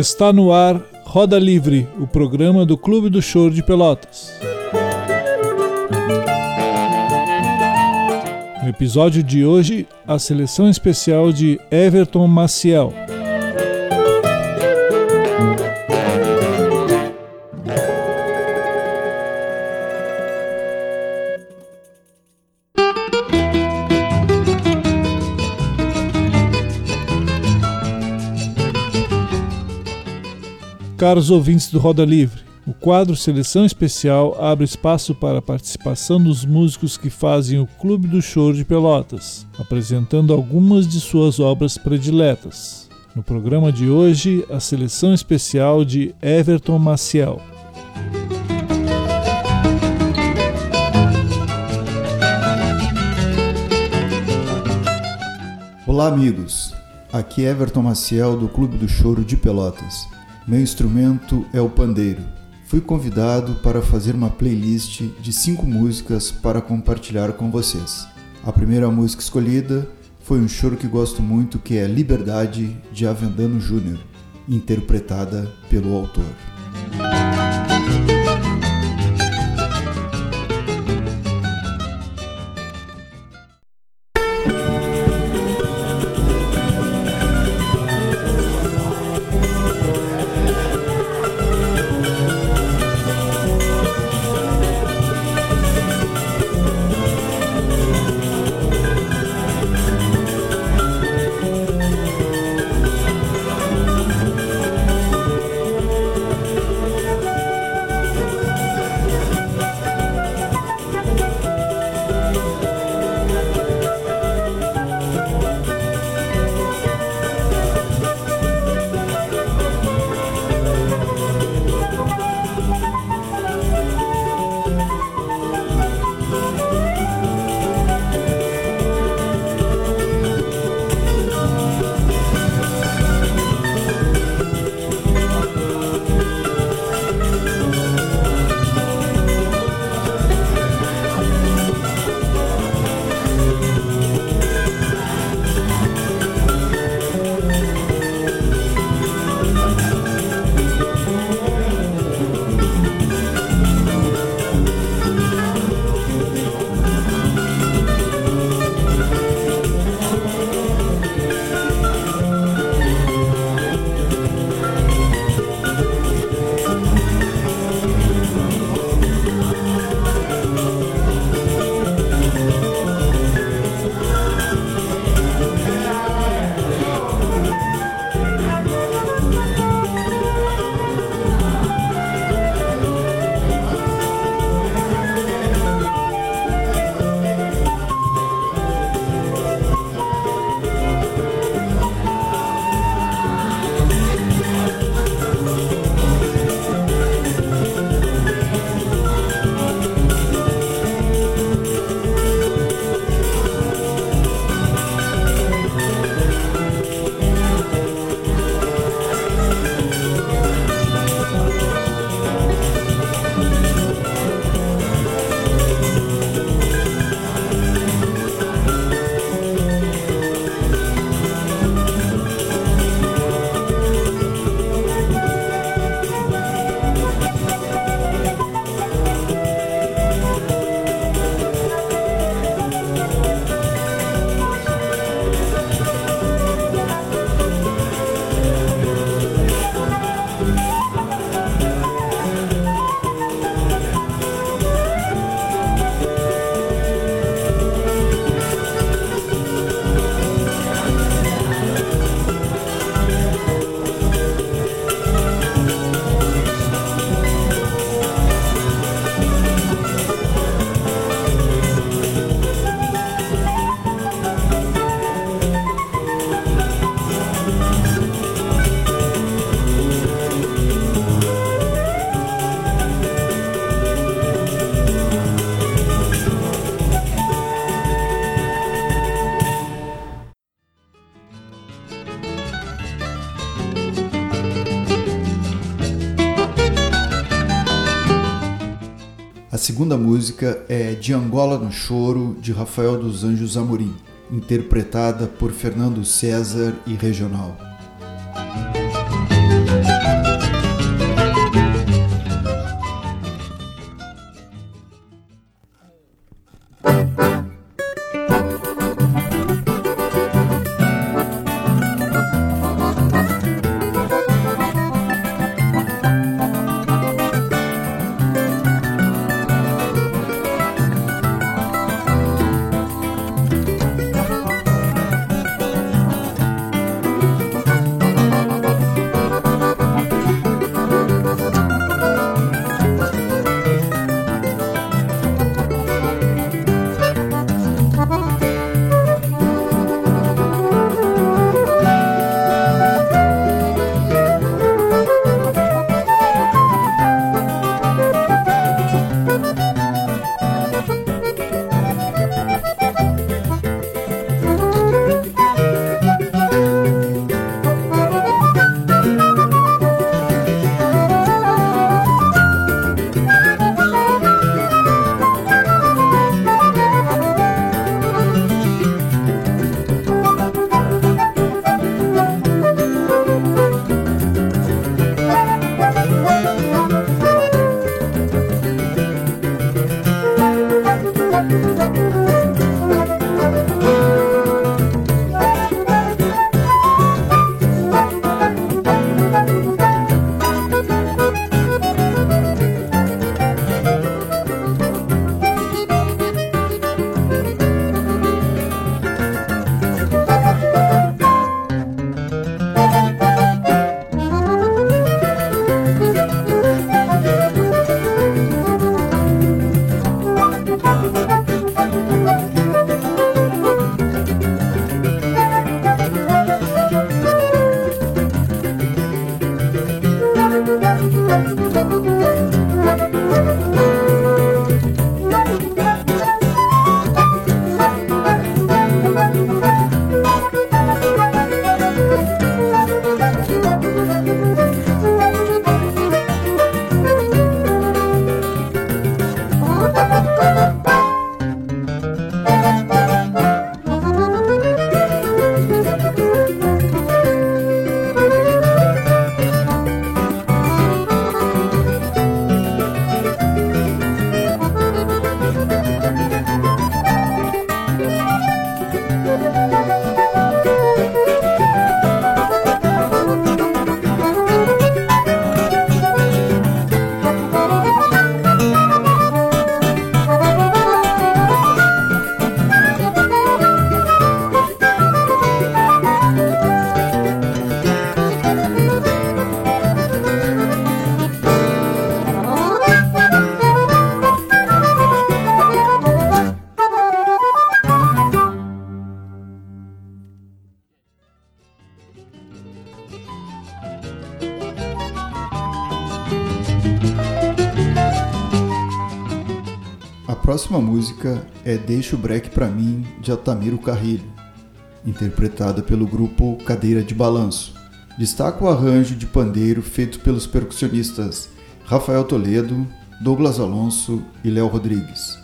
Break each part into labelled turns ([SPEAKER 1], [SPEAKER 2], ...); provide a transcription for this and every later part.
[SPEAKER 1] Está no ar Roda Livre, o programa do Clube do Choro de Pelotas. No episódio de hoje, a seleção especial de Everton Maciel. Caros ouvintes do Roda Livre, o quadro Seleção Especial abre espaço para a participação dos músicos que fazem o Clube do Choro de Pelotas, apresentando algumas de suas obras prediletas. No programa de hoje, a seleção especial de Everton Maciel.
[SPEAKER 2] Olá, amigos. Aqui é Everton Maciel do Clube do Choro de Pelotas. Meu instrumento é o pandeiro. Fui convidado para fazer uma playlist de cinco músicas para compartilhar com vocês. A primeira música escolhida foi um choro que gosto muito, que é Liberdade de Avendano Júnior, interpretada pelo autor. Segunda música é De Angola no Choro, de Rafael dos Anjos Amorim, interpretada por Fernando César e Regional. Próxima música é Deixa o Break Pra Mim, de Altamiro Carrilho, interpretada pelo grupo Cadeira de Balanço. Destaca o arranjo de pandeiro feito pelos percussionistas Rafael Toledo, Douglas Alonso e Léo Rodrigues.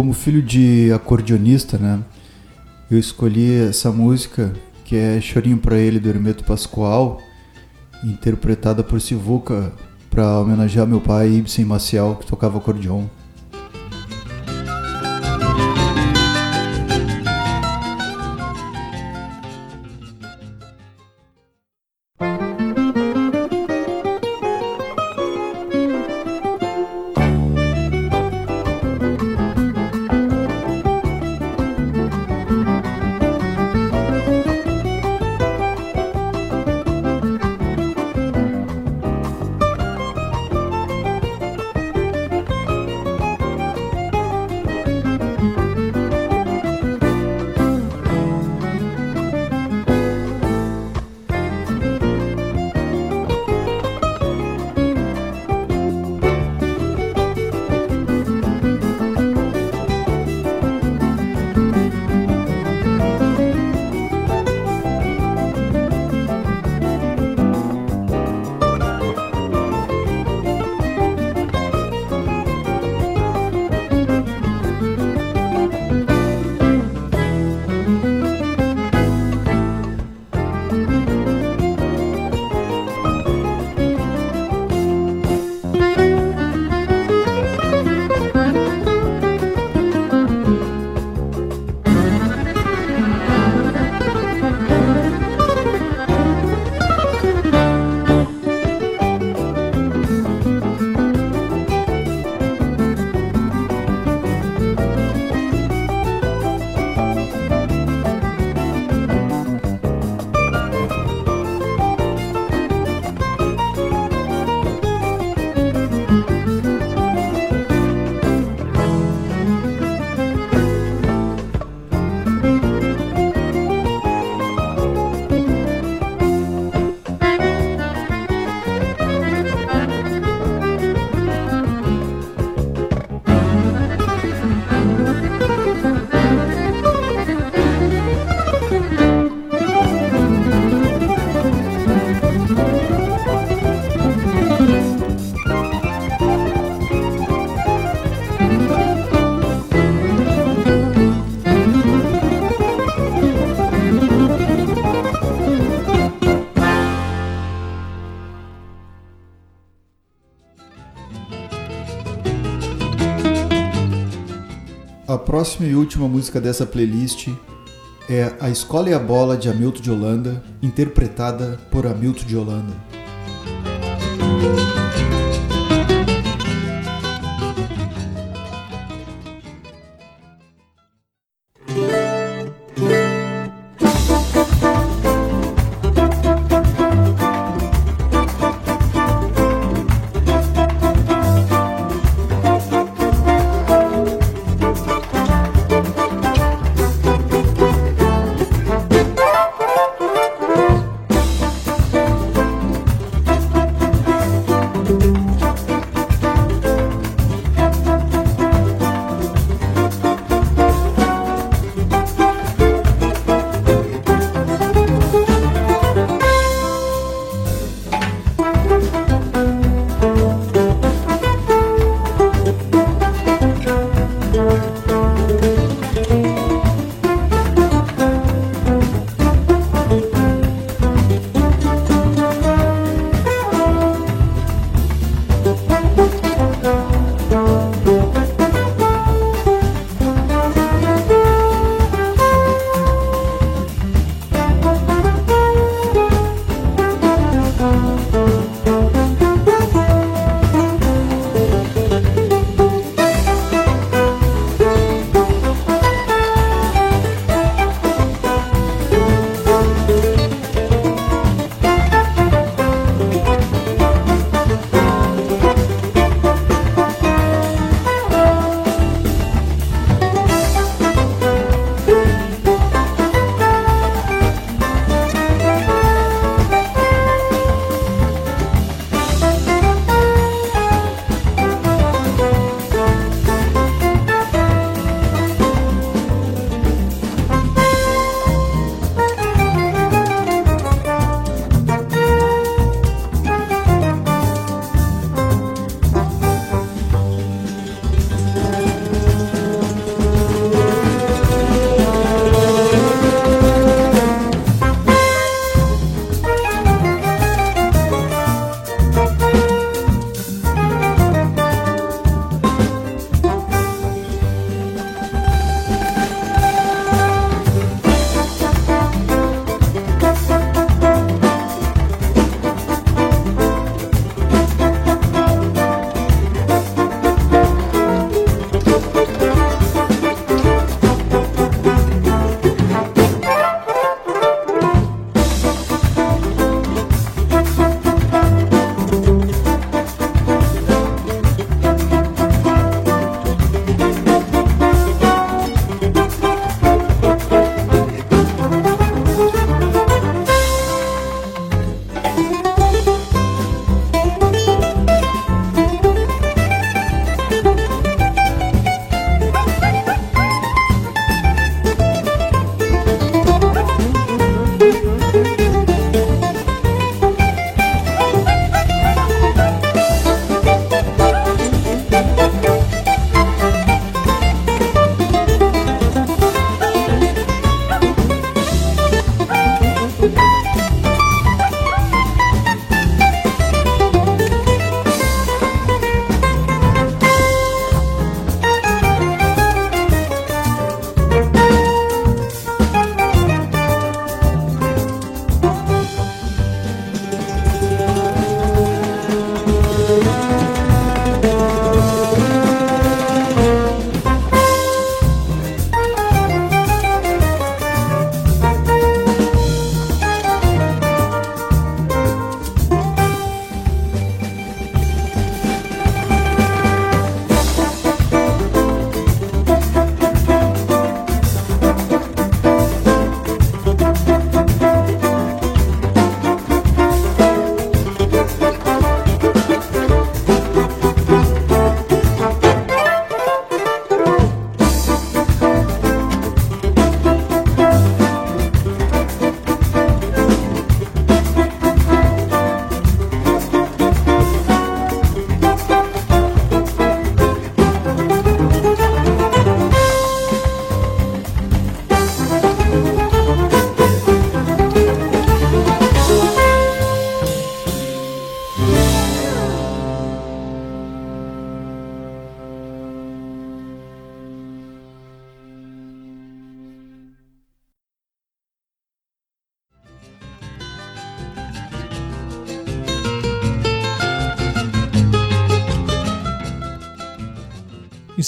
[SPEAKER 2] Como filho de acordeonista, né? Eu escolhi essa música que é Chorinho para ele do Hermeto Pascoal, interpretada por Sivuca para homenagear meu pai Ibsen Maciel, que tocava acordeon. Próxima e última música dessa playlist é A Escola e a Bola de Hamilton de Holanda, interpretada por Hamilton de Holanda.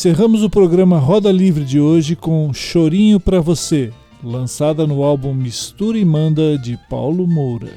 [SPEAKER 1] Encerramos o programa Roda Livre de hoje com Chorinho para Você, lançada no álbum Mistura e Manda de Paulo Moura.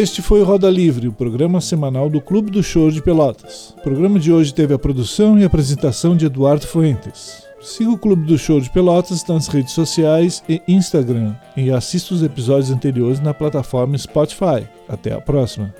[SPEAKER 1] Este foi o Roda Livre, o programa semanal do Clube do Show de Pelotas. O programa de hoje teve a produção e apresentação de Eduardo Fuentes. Siga o Clube do Show de Pelotas nas redes sociais e Instagram e assista os episódios anteriores na plataforma Spotify. Até a próxima!